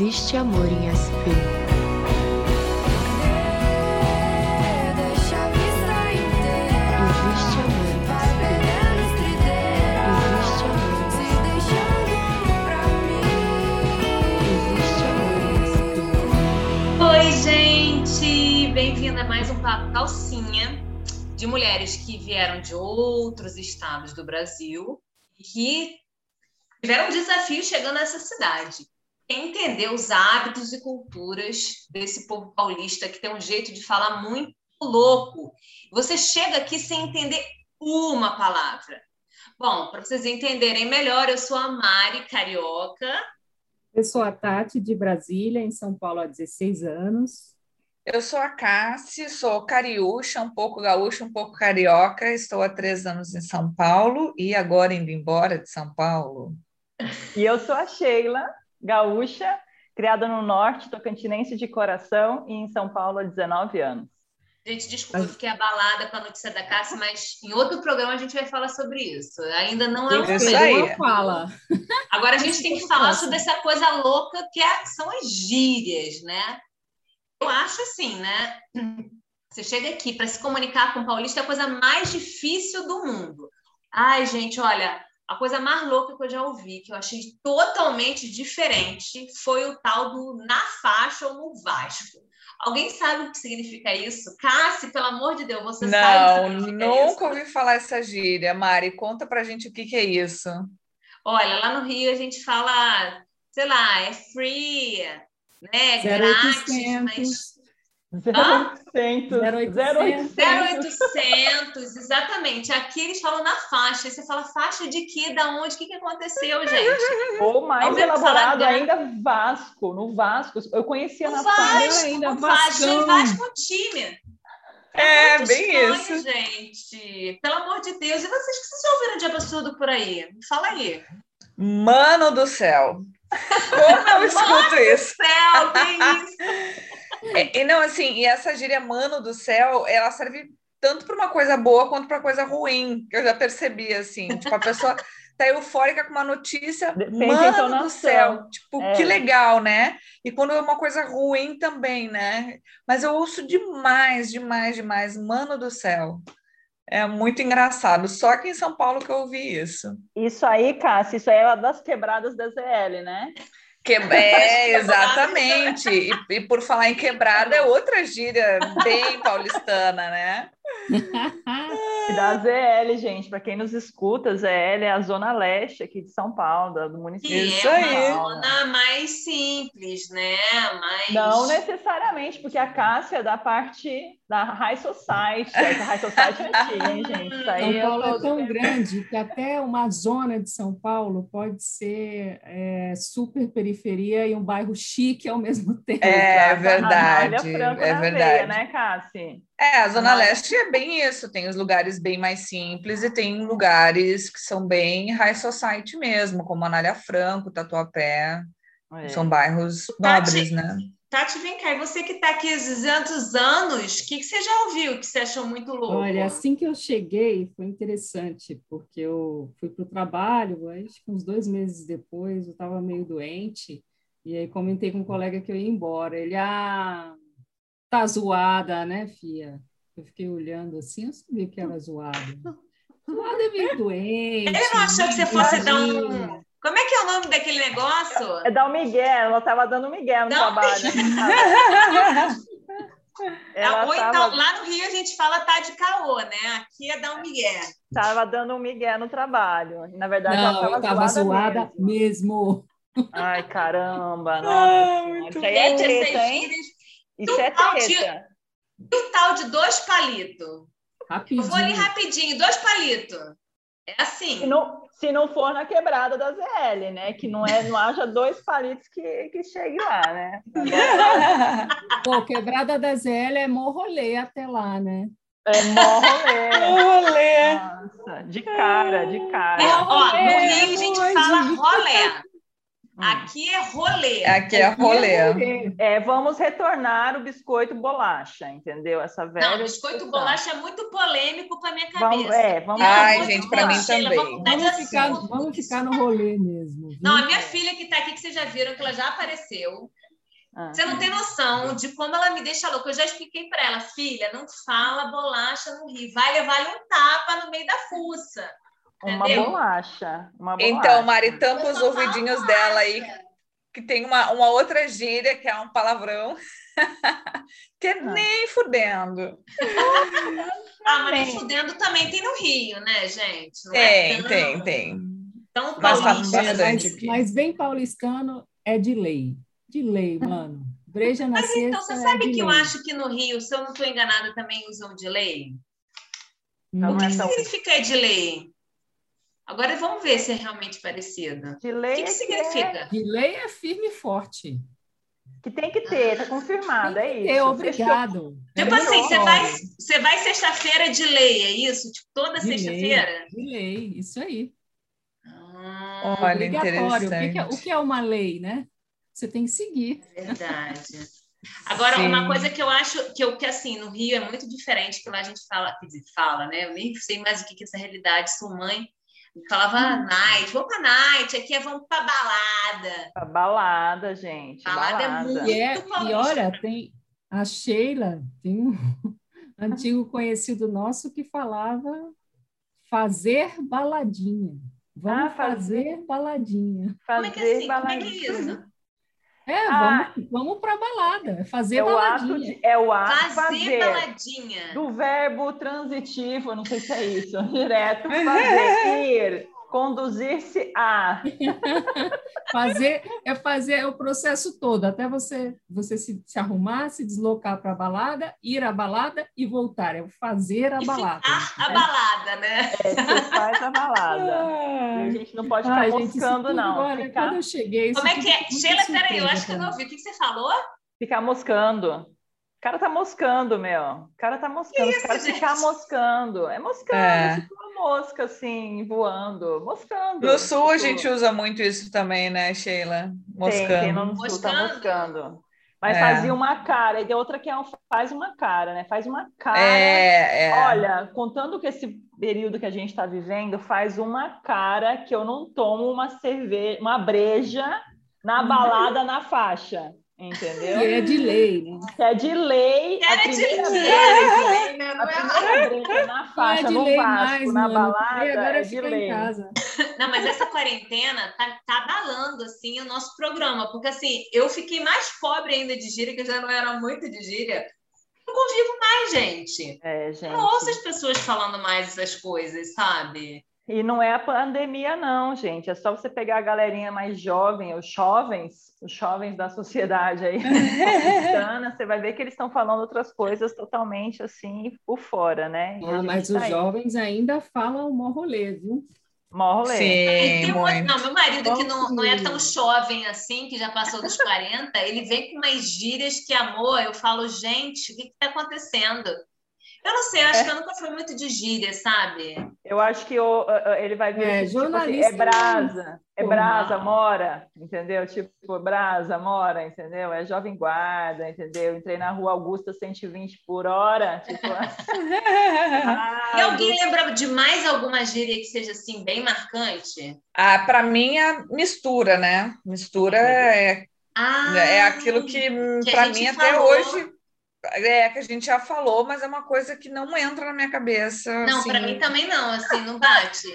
Existe amor em SP. Deixa a! Bem-vinda a mais um Papo Calcinha de mulheres que vieram de outros estados do Brasil e que tiveram um desafio chegando nessa cidade. Entender os hábitos e culturas desse povo paulista que tem um jeito de falar muito louco. Você chega aqui sem entender uma palavra. Bom, para vocês entenderem melhor, eu sou a Mari Carioca. Eu sou a Tati, de Brasília, em São Paulo há 16 anos. Eu sou a Cassi, sou cariúcha, um pouco gaúcha, um pouco carioca. Estou há três anos em São Paulo e agora indo embora de São Paulo. E eu sou a Sheila, gaúcha, criada no norte, tocantinense de coração e em São Paulo há 19 anos. Gente, desculpa, eu fiquei abalada com a notícia da Cássia, mas em outro programa a gente vai falar sobre isso. Ainda não é um Isso aí. Fala. Agora a gente tem que falar sobre essa coisa louca que é- são as gírias, né? Eu acho assim, né? Você chega aqui para se comunicar com o paulista é a coisa mais difícil do mundo. Ai, gente, olha, a coisa mais louca que eu já ouvi, que eu achei totalmente diferente, foi o tal do na faixa ou no Vasco. Alguém sabe o que significa isso? Cassi, pelo amor de Deus, você sabe o Não, que significa nunca isso? ouvi falar essa gíria. Mari, conta pra gente o que que é isso. Olha, lá no Rio a gente fala, sei lá, é free, né? Grátis, mas 0800, 0800. 0800, exatamente. Aqui eles falam na faixa. Aí você fala faixa de quê? Da onde? O que, que aconteceu, gente? Ou mais elaborado ainda, Vasco. No Vasco, eu conhecia na O Vasco, faixa. ainda, o Vasco, Vascão. Vasco é time. É, muito bem estranho, isso. gente. Pelo amor de Deus. E vocês que vocês já ouviram de absurdo por aí? Me Fala aí. Mano do céu. Como eu escuto isso? Céu, que isso? É, e não, assim, e essa gíria mano do céu, ela serve tanto para uma coisa boa quanto para coisa ruim, que eu já percebi, assim. Tipo, a pessoa tá eufórica com uma notícia, Depende mano do entonação. céu. Tipo, É. que legal, né? E quando é uma coisa ruim também, né? Mas eu ouço demais, demais, demais, mano do céu. É muito engraçado. Só aqui em São Paulo que eu ouvi isso. Isso aí, Cássia, isso aí é das quebradas da ZL, né? Que... É, exatamente. E, e por falar em quebrada, é outra gíria bem paulistana, né? E da ZL, gente, para quem nos escuta, ZL é a zona leste aqui de São Paulo, do município. Que Isso é aí. zona mais simples, né? Mais... Não necessariamente, porque a Cássia é da parte da High Society. Essa High Society é antiga, hein, gente? São Paulo tô- é tão grande que até uma zona de São Paulo pode ser é, super periferia e um bairro chique ao mesmo tempo. É Exato, verdade, Franco é verdade. veia, né, Cassi? É, a Zona Mas- Leste é bem isso, tem os lugares bem mais simples e tem lugares que são bem high society mesmo, como Anália Franco, Tatuapé, É. são bairros Tati- nobres, né? Tati, vem cá, e você que está aqui há 200 anos, o que, que você já ouviu que você achou muito louco? Olha, assim que eu cheguei foi interessante, porque eu fui para o trabalho, acho que uns dois meses depois eu estava meio doente, e aí comentei com um colega que eu ia embora. Ele, ah, tá zoada, né, Fia? Eu fiquei olhando assim, eu sabia que era zoada. Zoada é meio doente. Ele não achou que você fosse dar um. Como é que é o nome daquele negócio? É dar o Miguel, ela estava dando o Miguel no Não, trabalho. Ela Ou estava então, lá no Rio a gente fala tá de caô, né? Aqui é dar um migué. dando um Miguel no trabalho. Na verdade, Não, ela eu estava zoada mesmo. mesmo. Ai, caramba, Ah, nossa. é treta, hein? Isso é Total treta. E o tal de dois palitos? Eu Rapidinho. vou ali rapidinho, dois palitos. É Se assim. não, se não for na quebrada da ZL, né? Que não, é, não haja dois palitos que, que chegue lá, né? Pô, quebrada da ZL é morrolê até lá, né? É mó rolê. Olê! Nossa, de cara, de cara. É, ó, no é, Rio a gente fala rolé. Hum. Aqui é rolê. Aqui é rolê. rolê. É, vamos retornar o biscoito bolacha, entendeu? Essa velha. Não, biscoito discussão. bolacha é muito polêmico para minha cabeça. Vamos, é, vamos. Ai, gente, pra Deus, mim também. Vamos ficar, vamos ficar no rolê mesmo. viu? Não, a minha filha que está aqui, que vocês já viram, que ela já apareceu. Ah. Você não tem noção de como ela me deixa louca. Eu já expliquei para ela, filha, não fala bolacha no Rio. Vai levar um tapa no meio da fuça. Uma Entendeu? bolacha. Uma bolacha. Então, Mari, tampa Eu os ouvidinhos dela aí, que tem uma, uma outra gíria, que é um palavrão, que é Ah. nem fudendo. Ah, mas nem fudendo também tem no Rio, né, gente? Não Tem, é tão- tem, tem. Tão Mas tá paulista. bastante mas, mas bem paulistano é de lei. De lei, mano. Breja na Mas então, você sexta sabe é que eu lei. acho que no Rio, se eu não estou enganada, também usam de lei? Não o é que, que tão- significa é de lei? Agora vamos ver se é realmente parecido. De O lei que, que é significa? De lei é firme e forte. Que tem que ter, tá confirmado, é isso. É obrigado. Tipo É assim, você vai, você vai sexta-feira de lei, é isso? Tipo, toda sexta-feira? De lei, isso aí. Ah, Olha, Obrigatório. O que, que é, interessante. o que é uma lei, né? Você tem que seguir. verdade. Agora, Sim. uma coisa que eu acho que, eu, que assim, no Rio é muito diferente, que lá a gente fala, quer dizer, fala, né? Eu nem sei mais o que que é essa realidade. Sua mãe falava Hum. night, vamos pra night, aqui é vamos pra balada. A balada, gente. Balada é balada. muito- E, é, e olha, tem a Sheila, tem um antigo conhecido nosso que falava fazer baladinha. Vamos Ah, fazer. fazer baladinha. Como é que é Fazer assim? Como é que é baladinha. isso? É, Ah. vamos, vamos para balada, é fazer É o ato baladinha. de, é o ato Fazer, fazer. baladinha. Do verbo transitivo, eu não sei se é isso, direto, fazer, ir, conduzir-se a. Fazer é fazer o processo todo, até você você se, se arrumar, se deslocar para a balada, ir à balada e voltar. É o fazer a E balada. ficar a balada, né? É, você faz a balada. A gente não pode ficar gente, isso moscando, não. olha, Ficar, Quando eu cheguei, isso Como é que é? Sheila, peraí, eu acho que eu não ouvi. O que você falou? ficar moscando. O cara tá moscando, meu. O cara tá moscando. Os caras gente? ficar moscando. É moscando, É. tipo mosca, assim, voando. Moscando. No sul a Tipo, gente usa muito isso também, né, Sheila? Tem, tem Moscando. no sul, tá Moscando. moscando. Mas É. fazia uma cara. E tem outra que é um faz uma cara, né? Faz uma cara. É, é. Olha, contando que esse período que a gente está vivendo, faz uma cara que eu não tomo uma cerveja, uma breja na balada na faixa. Entendeu? E é de lei, né? Que é de lei. Era de lei, né? Não é? primeira breja na Não é faixa, de no lei Vasco, mais, na mano. balada, E agora é de lei. em casa. Não, mas essa quarentena tá, tá abalando, assim, o nosso programa. Porque, assim, eu fiquei mais pobre ainda de gíria, que eu já não era muito de gíria. Eu convivo mais, gente. É, gente. Eu não ouço as pessoas falando mais essas coisas, sabe? E não é a pandemia, não, gente. É só você pegar a galerinha mais jovem, os jovens, os jovens da sociedade aí, você vai ver que eles estão falando outras coisas totalmente assim por fora, né? Ah, mas tá os aí. jovens ainda falam mó rolê, viu? Mó rolê. E Sim, tem uma- muito. não, meu marido, que não, não é tão jovem assim, que já passou dos 40, ele vem com umas gírias que, amor, eu falo, gente, o que está acontecendo? Eu não sei, eu acho É. que eu nunca fui muito de gíria, sabe? Eu acho que o- ele vai ver É, que, tipo assim, jornalista é brasa, é brasa, mora, entendeu? Tipo, brasa, mora, entendeu? É jovem guarda, entendeu? Entrei na rua Augusta 120 por hora, tipo... E alguém lembra de mais alguma gíria que seja assim, bem marcante? Ah, para mim, a mistura, né? Mistura é, Ah, é aquilo que, que para mim, até falou. hoje, é que a gente já falou, mas é uma coisa que não entra na minha cabeça. Não, assim. para mim também não, assim, não bate.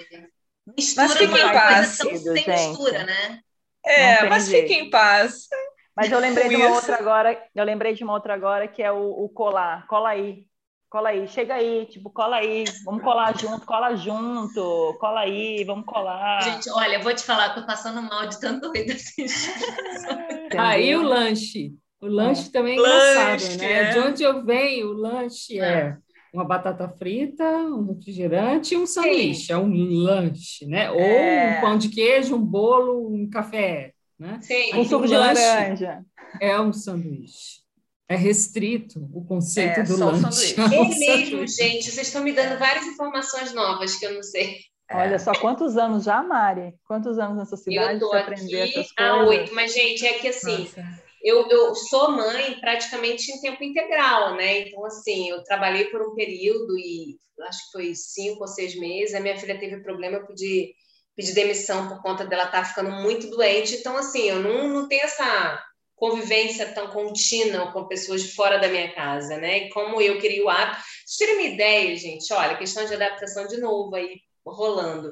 Mistura Mas fica é em paz. tão sem Gente. mistura, né? É, mas jeito. fique em paz. Mas eu lembrei de uma isso. outra agora, eu lembrei de uma outra agora que é o, o colar. Cola aí. Cola aí, chega aí, tipo, cola aí, vamos colar junto, cola junto, cola aí, vamos colar. Gente, olha, eu vou te falar, tô passando mal de tanto rir desse entendeu? Aí o lanche. O lanche também é Lanche, engraçado, né? é. De onde eu venho, o lanche é uma batata frita, um refrigerante e um sanduíche. É um lanche, né? Ou É. um pão de queijo, um bolo, um café, né? Sim. Um suco de lanche. laranja. É um sanduíche. É restrito o conceito É, do lanche. sanduíche. É um É mesmo, sanduíche. gente. Vocês estão me dando várias informações novas que eu não sei. Olha só, quantos anos já, Mari? Quantos anos nessa cidade Eu tô você aprender aqui essas há coisas? oito, mas, gente, é que assim, Nossa. Eu, eu sou mãe praticamente em tempo integral, né? Então, assim, eu trabalhei por um período e acho que foi cinco ou seis meses. A minha filha teve problema, eu pedi, pedi demissão por conta dela estar ficando muito doente. Então, assim, eu não, não tenho essa convivência tão contínua com pessoas de fora da minha casa, né? E como eu queria o hábito. Vocês uma ideia, gente, olha, questão de adaptação de novo aí rolando.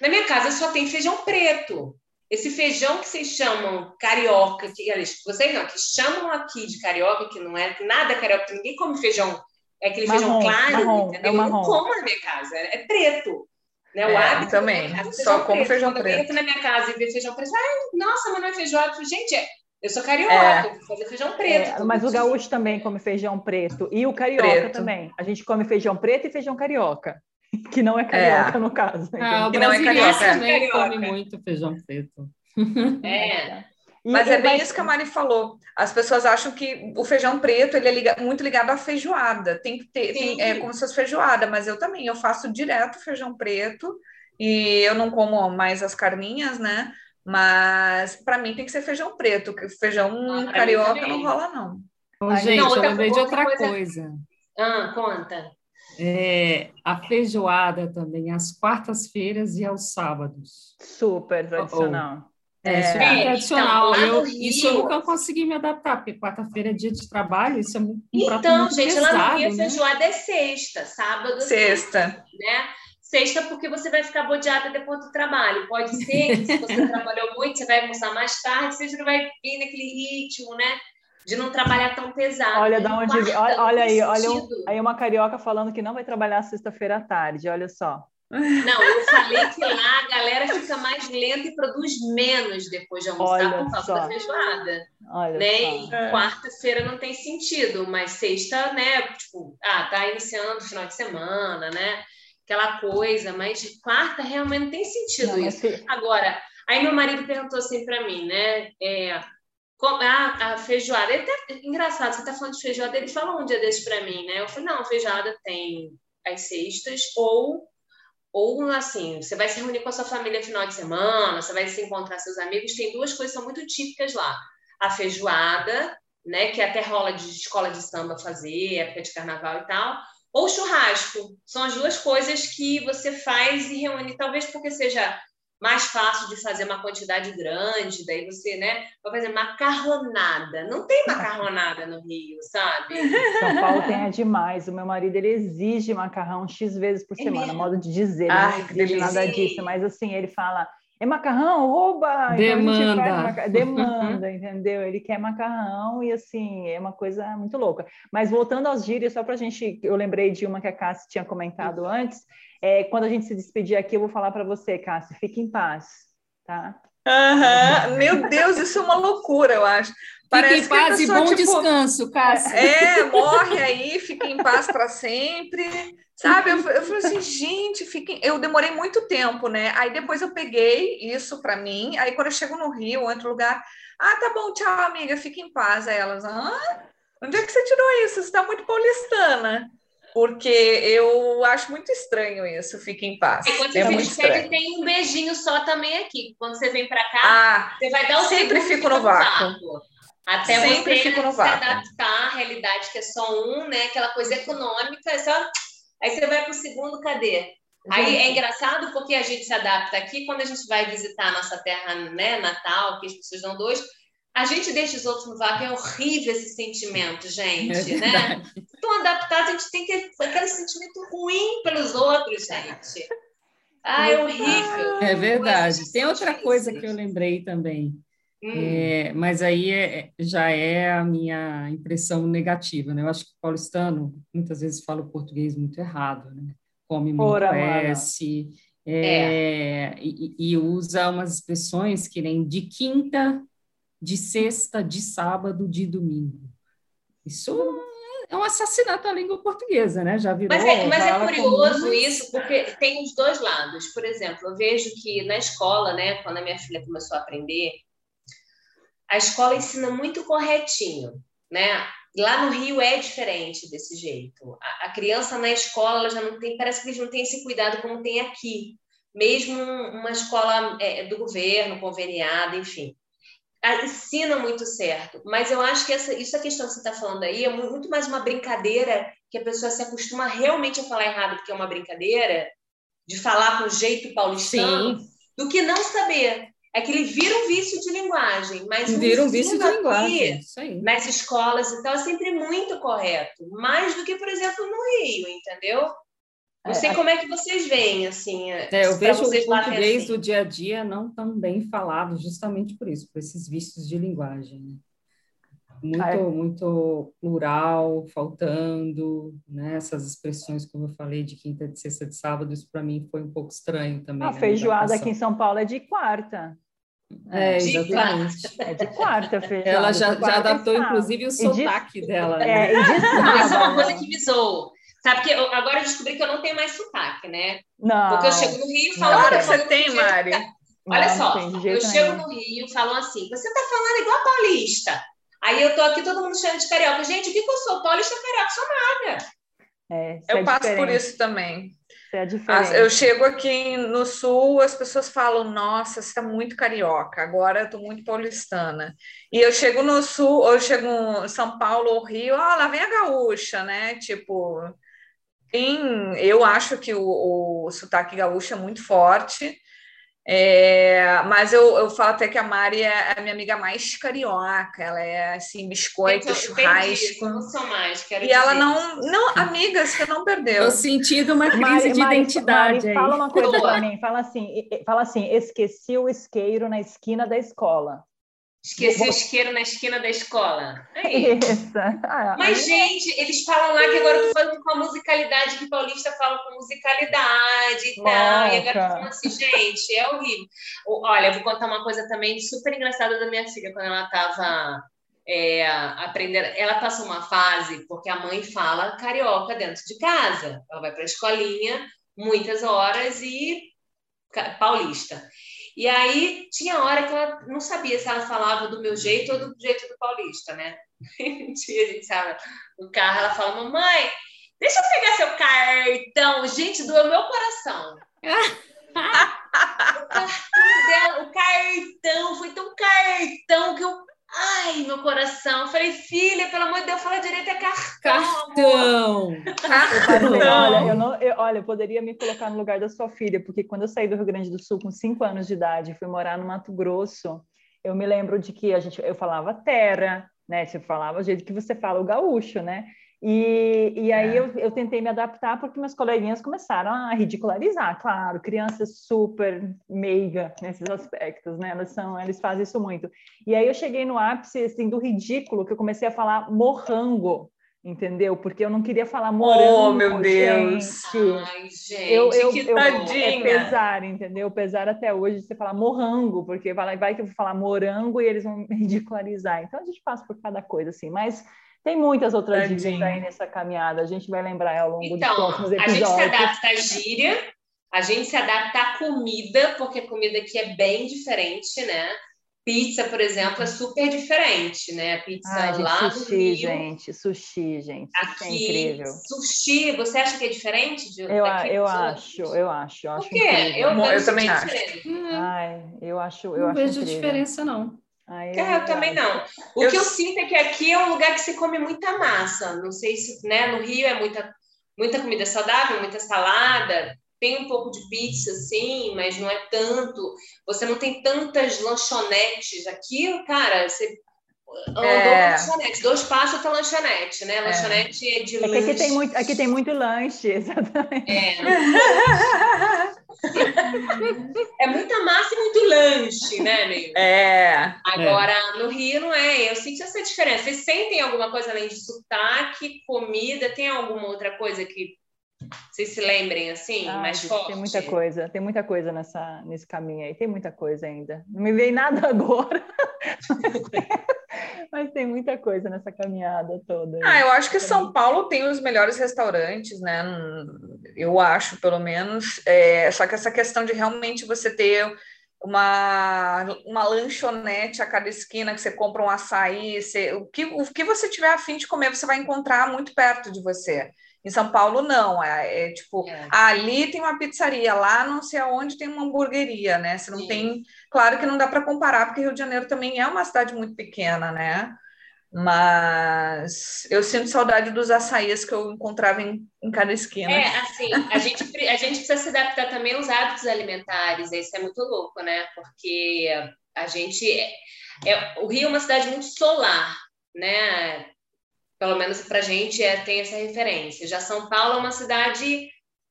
Na minha casa só tem feijão preto. Esse feijão que vocês chamam carioca, que aliás, vocês não, que chamam aqui de carioca, que não é nada carioca, ninguém come feijão, é aquele Marrom, feijão claro, marrom, entendeu? é Eu não como na minha casa, é preto. Né? O É, hábito também. casa é Só como feijão Quando preto. entra na minha casa e vê feijão preto, ai, nossa, mas não é feijoada. Eu Gente, é- eu sou carioca, É. eu vou fazer feijão preto. É, mas o gaúcho também come feijão preto e o carioca Preto. também. A gente come feijão preto e feijão carioca, que não é carioca no caso. Ah, o Que não é carioca. também Carioca. come muito feijão preto. É. E- Mas é e- bem isso que a Mari falou. As pessoas acham que o feijão preto ele é liga- muito ligado à feijoada. Tem que ter, tem- é como se fosse feijoada, mas eu também, eu faço direto feijão preto e eu não como mais as carninhas, né? Mas para mim tem que ser feijão preto, que feijão mim carioca não rola não. Ai, gente, não, eu lembrei de outra outra coisa- coisa. Ah, conta. É, a feijoada também, às quartas-feiras e aos sábados. Super tradicional. É, É. super É, tradicional. então, eu, isso eu nunca consegui me adaptar, porque quarta-feira é dia de trabalho, isso é muito, um Então, muito gente, pesado, lá no Rio a né? feijoada é sexta, sábado, Sexta. né? Sexta porque você vai ficar bodeada depois do trabalho. Pode ser que se você trabalhou muito, você vai almoçar mais tarde, você já não vai vir naquele ritmo, né? De não trabalhar tão pesado. Olha da onde. Olha, olha aí, olha um- aí uma carioca falando que não vai trabalhar sexta-feira à tarde. Olha só. Não, eu falei que lá a galera fica mais lenta e produz menos depois de almoçar Olha por causa só. da feijoada. Olha né? só. E quarta-feira não tem sentido, mas sexta, né? Tipo, ah, tá iniciando o final de semana, né? Aquela coisa, mas quarta realmente não tem sentido Não, isso. mas Agora, aí meu marido perguntou assim para mim, né? É, a, a feijoada, tá, engraçado, você tá falando de feijoada, ele falou um dia desse para mim, né? Eu falei, não, feijoada tem as sextas ou ou assim, você vai se reunir com a sua família no final de semana, você vai se encontrar seus amigos, tem duas coisas que são muito típicas lá. A feijoada, né, que até rola de escola de samba fazer, época de carnaval e tal, ou churrasco. São as duas coisas que você faz e reúne, talvez porque seja mais fácil de fazer uma quantidade grande, daí você, né, vai fazer macarronada. Não tem macarronada no Rio, sabe? São Paulo tem é demais. O meu marido ele exige macarrão X vezes por É semana, mesmo? modo de dizer. Ele Ai, não que exige nada delícia. disso, mas assim, ele fala. É macarrão? Oba! Então a Demanda. maca- Demanda, entendeu? Ele quer macarrão e assim, é uma coisa muito louca. Mas voltando aos gírias, só para a gente, eu lembrei de uma que a Cássia tinha comentado antes. É, quando a gente se despedir aqui, eu vou falar para você, Cássia, fique em paz, tá? Aham. Meu Deus, isso é uma loucura, eu acho. Fique em paz e bom tipo, descanso, Cássia. É, morre aí, fica em paz para sempre. Sabe? Eu, eu falei assim, gente, fiquem... eu demorei muito tempo, né? Aí depois eu peguei isso para mim. Aí quando eu chego no Rio, ou outro lugar, ah, tá bom, tchau, amiga, fica em paz. Aí elas, ah, onde é que você tirou isso? Você está muito paulistana. Porque eu acho muito estranho isso, fica em paz. E quando É se muito estranho. tem um beijinho só também aqui. Quando você vem para cá, Ah, Você vai dar o Sempre fico no vácuo. Até Sempre você fico no se vácuo. adaptar à realidade que é só um, né? Aquela coisa econômica, é só... aí você vai para o segundo, cadê? Aí é engraçado porque a gente se adapta aqui quando a gente vai visitar a nossa terra né, natal, que as pessoas dão dois. A gente deixa os outros no vácuo, é horrível esse sentimento, gente, É né? Estão adaptados, a gente tem que aquele sentimento ruim pelos outros, gente. Ah, é horrível. É verdade. Tem outra coisa que eu lembrei também. Hum. É, mas aí é- já é a minha impressão negativa, né? Eu acho que o paulistano muitas vezes fala o português muito errado, né? Come muito Ora. S, é, e, e usa umas expressões que nem de quinta, de sexta, de sábado, de domingo. Isso é um assassinato à língua portuguesa, né? Já virou. Mas é, mas é curioso comum, isso, porque tem os dois lados. Por exemplo, eu vejo que na escola, né, quando a minha filha começou a aprender, a escola ensina muito corretinho, né? Lá no Rio é diferente desse jeito. A, a criança na escola já não tem, parece que eles não têm esse cuidado como tem aqui. mesmo uma escola é, do governo, conveniada, enfim. Ensina muito certo, mas eu acho que essa, isso a questão que você está falando aí é mu- muito mais uma brincadeira que a pessoa se acostuma realmente a falar errado, porque é uma brincadeira, de falar com jeito paulistano, do que não saber. É que ele vira um vício de linguagem, mas o Vira um vício de linguagem. Nas escolas e tal, é sempre muito correto. Mais do que, por exemplo, no Rio, entendeu? Não É, sei a- como é que vocês veem, assim. É, eu pra vejo vocês o português assim. do dia a dia não tão bem falado, justamente por isso, por esses vícios de linguagem. né? Muito, é. muito plural, faltando, né? Essas expressões, como eu falei, de quinta, de sexta, de sábado, isso para mim foi um pouco estranho também. A né, feijoada aqui em São Paulo é de quarta. É, De exatamente. É de quarta feijoada. Ela já, de já adaptou, sábado. inclusive, o E de- sotaque dela. né? É, e de Isso é uma sábado. coisa que me zoou. Sabe que eu, agora eu descobri que eu não tenho mais sotaque, né? Não. Porque eu chego no Rio e falo. Claro, falo você tem, Mari. Olha Não, só, não eu chego nenhum. no Rio e falam assim: você tá falando igual paulista. Aí eu tô aqui, todo mundo chamando de carioca. Gente, o que, que eu sou? Paulista carioca? Sou nada. É, Eu é passo por diferente, isso também. é. Eu chego aqui no sul, as pessoas falam, nossa, você está muito carioca, agora eu estou muito paulistana. E eu chego no sul, ou eu chego em São Paulo ou Rio, ah, lá vem a gaúcha, né? Tipo, tem, eu acho que o, o sotaque gaúcho é muito forte, é, mas eu, eu falo até que a Mari é a minha amiga mais carioca, ela é assim, biscoito, isso, churrasco. não sou mais. Quero E ela dizer. não, não, amiga, você não perdeu. Eu senti uma crise Mari, de Mari, identidade Mari, aí. fala uma coisa para mim. Fala assim, fala assim, esqueci o isqueiro na esquina da escola. Esqueci o isqueiro na esquina da escola. Aí. Isso. Ah, Mas, gente, eles falam lá que agora eu tô falando com a musicalidade que paulista fala com musicalidade e tal. E agora falando assim, gente, é horrível. Olha, eu vou contar uma coisa também super engraçada da minha filha, quando ela tava é, aprendendo. Ela passou uma fase, porque a mãe fala carioca dentro de casa. Ela vai pra escolinha muitas horas e paulista. E aí tinha hora que ela não sabia se ela falava do meu jeito ou do jeito do paulista, né? Um dia a gente estava no carro, ela fala, mamãe, deixa eu pegar seu cartão. Gente, doeu meu coração. o cartão dela, o cartão, foi tão cartão que eu. Ai, meu coração. Eu falei, filha, pelo amor de Deus, fala direito, é cartão. amor." Cartão! Parceiro, olha, eu não, eu, olha, eu poderia me colocar no lugar da sua filha, porque quando eu saí do Rio Grande do Sul com cinco anos de idade, e fui morar no Mato Grosso, eu me lembro de que a gente, eu falava terra, né? Você falava o jeito que você fala o gaúcho, né? E, e aí eu, eu tentei me adaptar porque meus coleguinhas começaram a ridicularizar, claro, crianças super meiga nesses aspectos, né? Elas são, eles fazem isso muito. E aí eu cheguei no ápice assim do ridículo que eu comecei a falar morrango, entendeu? Porque eu não queria falar morango, meu Deus. gente. Ai, gente, Eu, eu, que eu, dó. é Tadinha. pesar, entendeu? Pesar até hoje você falar morango, porque vai, vai que eu vou falar morango e eles vão me ridicularizar. Então a gente passa por cada coisa assim, mas tem muitas outras dicas Tadinha. aí nessa caminhada. A gente vai lembrar ao longo dos Então, próximos a gente se episódios. adapta à gíria, a gente se adapta à comida, porque a comida aqui é bem diferente, né? Pizza, por exemplo, é super diferente, né? A pizza Ai, gente, lá do sushi, Rio, gente, sushi, gente, é aqui, incrível. sushi, você acha que é diferente de Eu, daqui eu acho, eu acho, eu Por acho quê? incrível. Eu, eu também acho. diferente. Ai, eu acho, eu Não acho vejo incrível. diferença, não. Ai, É, eu também não. O Eu- que eu sinto é que aqui é um lugar que se come muita massa. Não sei se, né? No Rio é muita, muita comida saudável, muita salada. Tem um pouco de pizza, sim, mas não é tanto. Você não tem tantas lanchonetes aqui, cara. Você andou É. lanchonete. Dois passos tá lanchonete, né? Lanchonete é de É que lanche. aqui tem muito, aqui tem muito lanche, exatamente. É. é muita massa e muito lanche, né, meio? É, Agora, no Rio não é. Eu sinto essa diferença. Vocês sentem alguma coisa além de sotaque, comida? Tem alguma outra coisa que vocês se lembrem assim, Ai, mais gente, forte? Tem muita coisa, tem muita coisa nessa, nesse caminho aí, tem muita coisa ainda. Não me veio nada agora, mas tem muita coisa nessa caminhada toda. Ah, eu acho que São Paulo tem os melhores restaurantes, né? Eu acho, pelo menos. É, só que essa questão de realmente você ter uma, uma lanchonete a cada esquina, que você compra um açaí, você- o, que, o que você tiver a fim de comer, você vai encontrar muito perto de você. Em São Paulo, não. É, é tipo, É. ali tem uma pizzaria, lá não sei aonde tem uma hamburgueria, né? Você não Sim. tem. Claro que não dá para comparar, porque Rio de Janeiro também é uma cidade muito pequena, né? Mas eu sinto saudade dos açaíes que eu encontrava em, em cada esquina. É, assim, a gente, a gente precisa se adaptar também aos hábitos alimentares, isso é muito louco, né? Porque a gente. É, é- o Rio é uma cidade muito solar, né? Pelo menos para a gente é, tem essa referência. Já São Paulo é uma cidade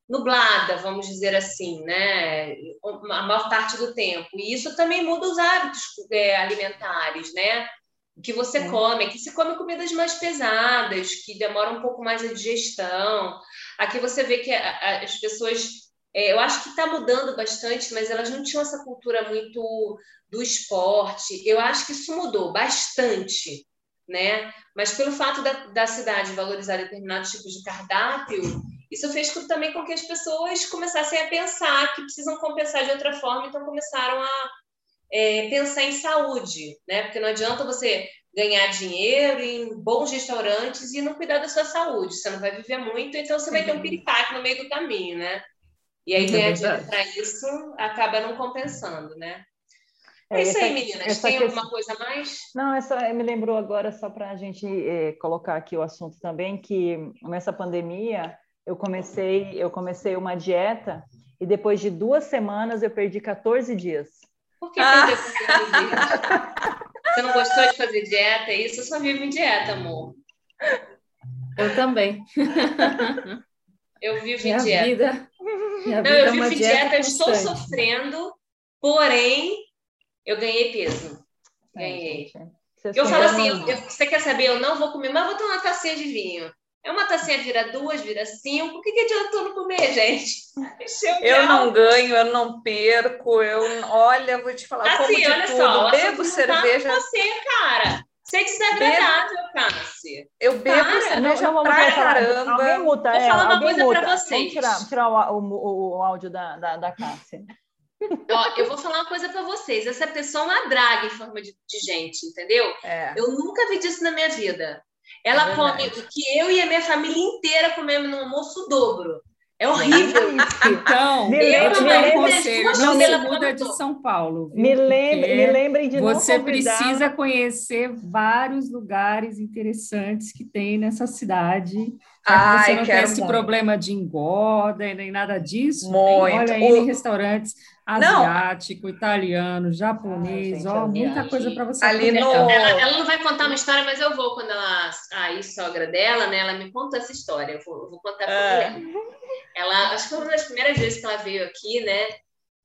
nublada, vamos dizer assim, né? A maior parte do tempo. E isso também muda os hábitos é, alimentares, né? O que você come, aqui se come comidas mais pesadas, que demoram um pouco mais a digestão. Aqui você vê que as pessoas, é, eu acho que está mudando bastante, mas elas não tinham essa cultura muito do esporte. Eu acho que isso mudou bastante, né? Mas pelo fato da, da cidade valorizar determinados tipos de cardápio, isso fez com- também com que as pessoas começassem a pensar que precisam compensar de outra forma, então começaram a é, pensar em saúde, né? Porque não adianta você ganhar dinheiro em bons restaurantes e não cuidar da sua saúde. Você não vai viver muito, então você vai ter um piripaque no meio do caminho, né? E aí É ganhar verdade. dinheiro para isso acaba não compensando, né? É, É, isso aí, essa- meninas. essa Tem questão- alguma coisa a mais? Não, essa me lembrou agora, só para a gente eh, colocar aqui o assunto também, que nessa pandemia eu comecei, eu comecei uma dieta e depois de duas semanas eu perdi 14 dias. Por que Ah. perder com 15 dias? Você não gostou de fazer dieta? É isso? Eu só vivo em dieta, amor. Eu também. Eu vivo Minha em dieta. vida. Minha Não, vida é eu uma vivo em dieta, dieta eu estou sofrendo, porém, eu ganhei peso. É, Ganhei. gente, vocês Eu falo assim, eu- eu- você quer saber? Eu não vou comer, mas vou tomar uma tacinha de vinho. É uma tacinha vira duas, vira cinco. O que, que adiantou não comer, gente? Eu não ganho, eu não perco, eu olha, vou te falar, eu como Assim, de olha tudo, só, bebo tá cerveja, você, cara. Você é desagradável, Cássia. eu bebo Para, cerveja não, não pra caramba. Alguém muta, Vou é, falar uma coisa pra muta. vocês. Vamos tirar, tirar o, o- o áudio da, da, da Cássia. Ó, eu vou falar uma coisa pra vocês. Essa pessoa é uma draga em forma de, de gente, entendeu? É. Eu nunca vi disso na minha vida. Ela É come o que eu e a minha família inteira comemos no almoço dobro. É horrível. Então, Me eu lembra- te me dou um conselho, não se muda de. São Paulo. viu? Me lembre, me lembrem de não Você convidar. precisa conhecer vários lugares interessantes que tem nessa cidade. Ai, você não tem esse muito. problema de engorda e nem nada disso. Muito. Tem, olha aí O- restaurantes Não. asiático, italiano, japonês, Ai, gente, ó, muita asiático. coisa para você Ali no- Ela, ela não vai contar uma história, mas eu vou quando ela. A ex-sogra dela, né? Ela me conta essa história. Eu vou, eu vou contar pra Ah. ela. Ela, acho que foi uma das primeiras vezes que ela veio aqui, né?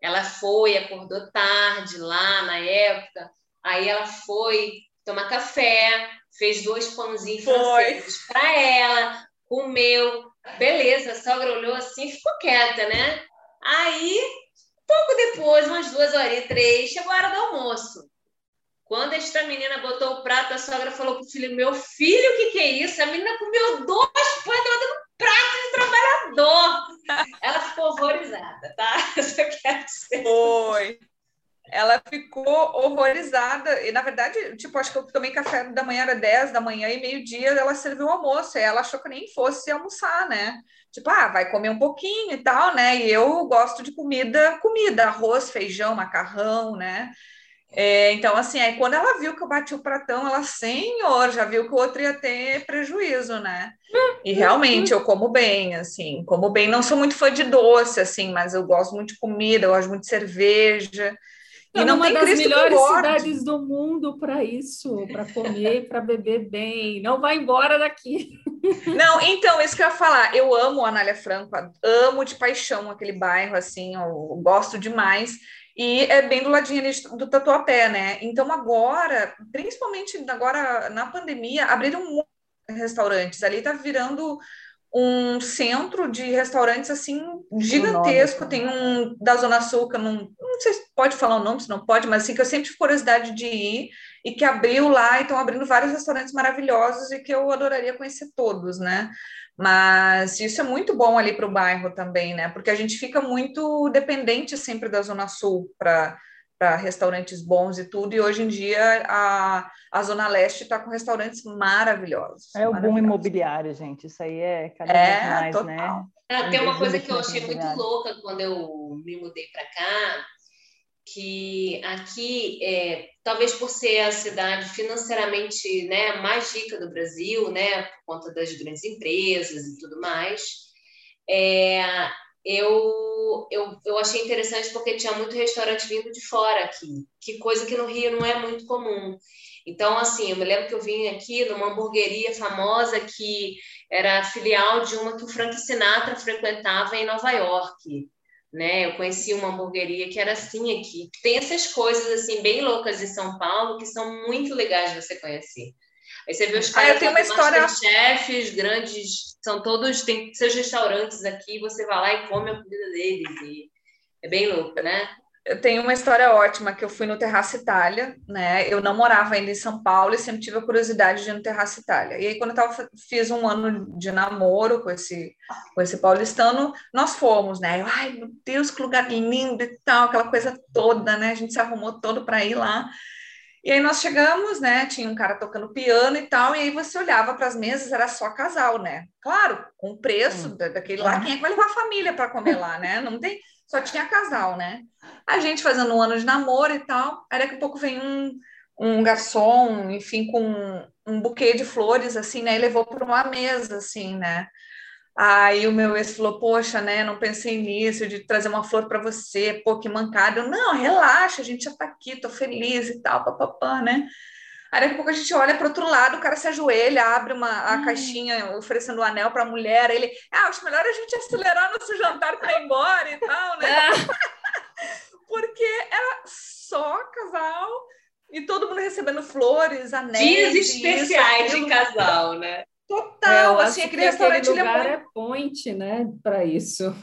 Ela foi, acordou tarde lá na época. Aí ela foi tomar café, fez dois pãozinhos Foi. franceses para ela, comeu. Beleza, a sogra olhou assim ficou quieta, né? Aí, pouco depois, umas duas horas e três, chegou a hora do almoço. Quando esta menina botou o prato, a sogra falou pro filho: Meu filho, o que, que é isso? A menina comeu dois pães, ela dando um prato de trabalhador. Ela ficou horrorizada, tá? Eu só quero dizer. Foi. Ela ficou horrorizada. E, na verdade, tipo, acho que eu tomei café da manhã, era 10 da manhã, e meio-dia ela serviu o almoço. E ela achou que nem fosse almoçar, né? Tipo, ah, vai comer um pouquinho e tal, né? E eu gosto de comida, comida, arroz, feijão, macarrão, né? É, então, assim, aí quando ela viu que eu bati o pratão, ela, senhor, já viu que o outro ia ter prejuízo, né? E realmente eu como bem, assim, como bem. Não sou muito fã de doce, assim, mas eu gosto muito de comida, eu gosto muito de cerveja. E É não uma tem das Cristo melhores cidades do mundo para isso, para comer, para beber bem. Não vai embora daqui. Não, então, isso que eu ia falar. Eu amo Anália Franco, amo de paixão aquele bairro, assim, eu gosto demais. E é bem do ladinho ali do Tatuapé, né? Então, agora, principalmente agora na pandemia, abriram muitos restaurantes. Ali tá virando um centro de restaurantes, assim, gigantesco. nome, Tem um da Zona Sul, que eu não, não sei se pode falar o nome, se não pode, mas assim, que eu sempre tive curiosidade de ir e que abriu lá, e estão abrindo vários restaurantes maravilhosos e que eu adoraria conhecer todos, né? Mas isso é muito bom ali para o bairro também, né? Porque a gente fica muito dependente sempre da Zona Sul para para restaurantes bons e tudo, e hoje em dia a, a Zona Leste está com restaurantes maravilhosos. É o maravilhosos. imobiliário, gente. Isso aí é cada É, vez mais, total. né? Ah, Tem uma coisa que eu achei muito louca quando eu me mudei para cá, que aqui, é, talvez por ser a cidade financeiramente né, mais rica do Brasil, né, por conta das grandes empresas e tudo mais, é, eu, eu, eu achei interessante porque tinha muito restaurante vindo de fora aqui, que coisa que no Rio não é muito comum. Então, assim, eu me lembro que eu vim aqui numa hamburgueria famosa que era filial de uma que o Frank Sinatra frequentava em Nova York, né? Eu conheci uma hamburgueria que era assim aqui. Tem essas coisas assim bem loucas em São Paulo que são muito legais de você conhecer. Aí você vê os Ah, caras eu tenho uma história- os grandes, são todos, tem seus restaurantes aqui, você vai lá e come a comida deles. E é bem louco, né? Eu tenho uma história ótima que eu fui no Terraço Itália, né? Eu não morava ainda em São Paulo e sempre tive a curiosidade de ir no Terraço Itália. E aí, quando eu tava, fiz um ano de namoro com esse, com esse paulistano, nós fomos, né? Eu, Ai, meu Deus, que lugar lindo e tal, aquela coisa toda, né? A gente se arrumou todo para ir lá. E aí nós chegamos, né? Tinha um cara tocando piano e tal, e aí você olhava para as mesas, era só casal, né? Claro, com o preço da- daquele lá, quem é que vai levar a família para comer lá, né? Não tem, só tinha casal, né? A gente fazendo um ano de namoro e tal, aí daqui a pouco vem um, um garçom, enfim, com um, um buquê de flores, assim, né? E levou para uma mesa, assim, né? Aí o meu ex falou, poxa, né? Não pensei nisso, de trazer uma flor para você, pô, que mancada. Eu, não, relaxa, a gente já tá aqui, tô feliz e tal, papapá, né? Aí daqui a pouco a gente olha para outro lado, o cara se ajoelha, abre uma, a caixinha oferecendo o anel para a mulher. Ele, ah, acho melhor a gente acelerar nosso jantar para ir embora e tal, né? Porque era só casal e todo mundo recebendo flores, anéis. Dias e isso, especiais de casal, né? Total, eu assim, aquele que restaurante ele é lugar muito... é point, né, para isso.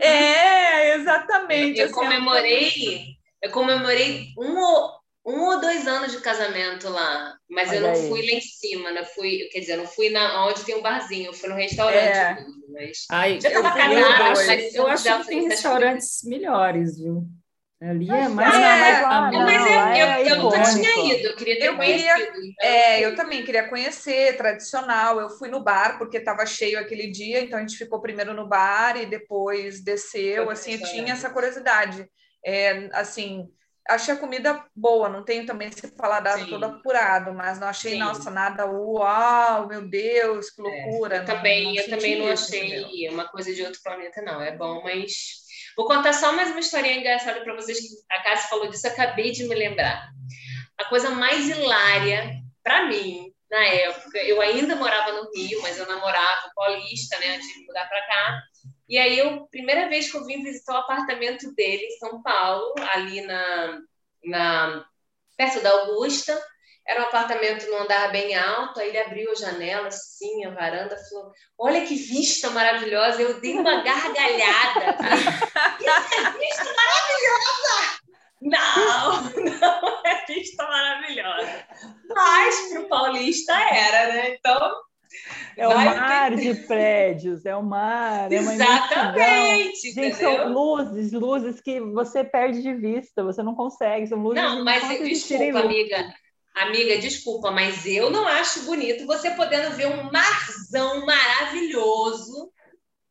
É, exatamente. Eu assim, comemorei, eu comemorei um um ou dois anos de casamento lá, mas eu Olha não aí. fui lá em cima, né? Fui, quer dizer, eu não fui na onde tem um barzinho, eu fui no restaurante É. mesmo, mas Ai, Já eu, tava eu casada, acho, mas eu não acho que tem restaurantes melhores, viu? Ali é mais é. Não, mas Não, eu, eu, é eu nunca icônico. tinha ido, eu queria ter Eu queria- conhecido. então É, eu também queria conhecer, tradicional. Eu fui no bar porque estava cheio aquele dia, então a gente ficou primeiro no bar e depois desceu. Foi Assim, eu tinha essa curiosidade. É, assim, achei a comida boa, não tenho também esse paladar Sim. todo apurado, mas não achei, Sim. nossa, nada uau, meu Deus, que É, loucura. eu não- também, não eu também não isso, entendeu? achei uma coisa de outro planeta, não. É bom, mas. Vou contar só mais uma historinha engraçada para vocês, a Cássia falou disso, eu acabei de me lembrar. A coisa mais hilária, para mim, na época, eu ainda morava no Rio, mas eu namorava paulista, né, antes de mudar para cá. E aí, eu, primeira vez que eu vim visitar o apartamento dele em São Paulo, ali na, na perto da Augusta, era um apartamento num andar bem alto, aí ele abriu a janela, assim, a varanda, falou, olha que vista maravilhosa, eu dei uma gargalhada, é vista maravilhosa! Não, não é vista maravilhosa. Mas para o paulista era, né? Então, É o mar de prédios, é o mar, é. Exatamente, Gente, entendeu? são luzes, luzes que você perde de vista, você não consegue, são luzes Não, mas existirem desculpa, amiga. Amiga, desculpa, mas eu não acho bonito você podendo ver um marzão maravilhoso.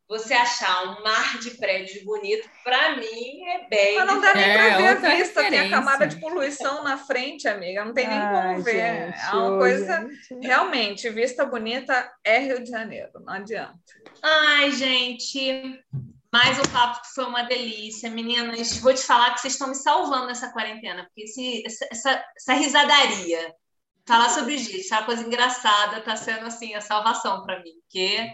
Você achar um mar de prédios bonito, para mim é bem. Mas não dá nem É, para ver a vista, tem a referência. camada de poluição na frente, amiga, não tem nem Ai, como ver. gente, é uma coisa. gente. Realmente, vista bonita é Rio de Janeiro, não adianta. Ai, gente, mais um papo que foi uma delícia. Meninas, vou te falar que vocês estão me salvando nessa quarentena, porque esse, essa, essa, essa risadaria, falar sobre isso, uma coisa engraçada, tá sendo assim a salvação para mim, porque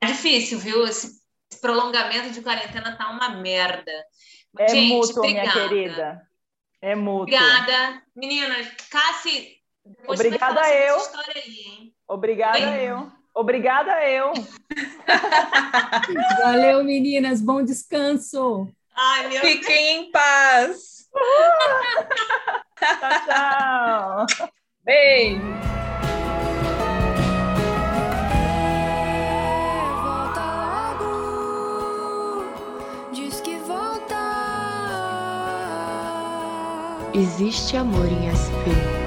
é difícil, viu? Esse, esse prolongamento de quarentena tá uma merda. É gente, mútuo, minha obrigada. querida. É mútuo. Obrigada. Meninas, Cassi, Obrigada vai falar sobre eu. essa história aí, hein? Obrigada Bem- eu. Obrigada eu. Valeu, meninas. Bom descanso. Ai, meu Deus. Fiquem em paz. Tchau, tchau. Beijo. Existe amor em SP.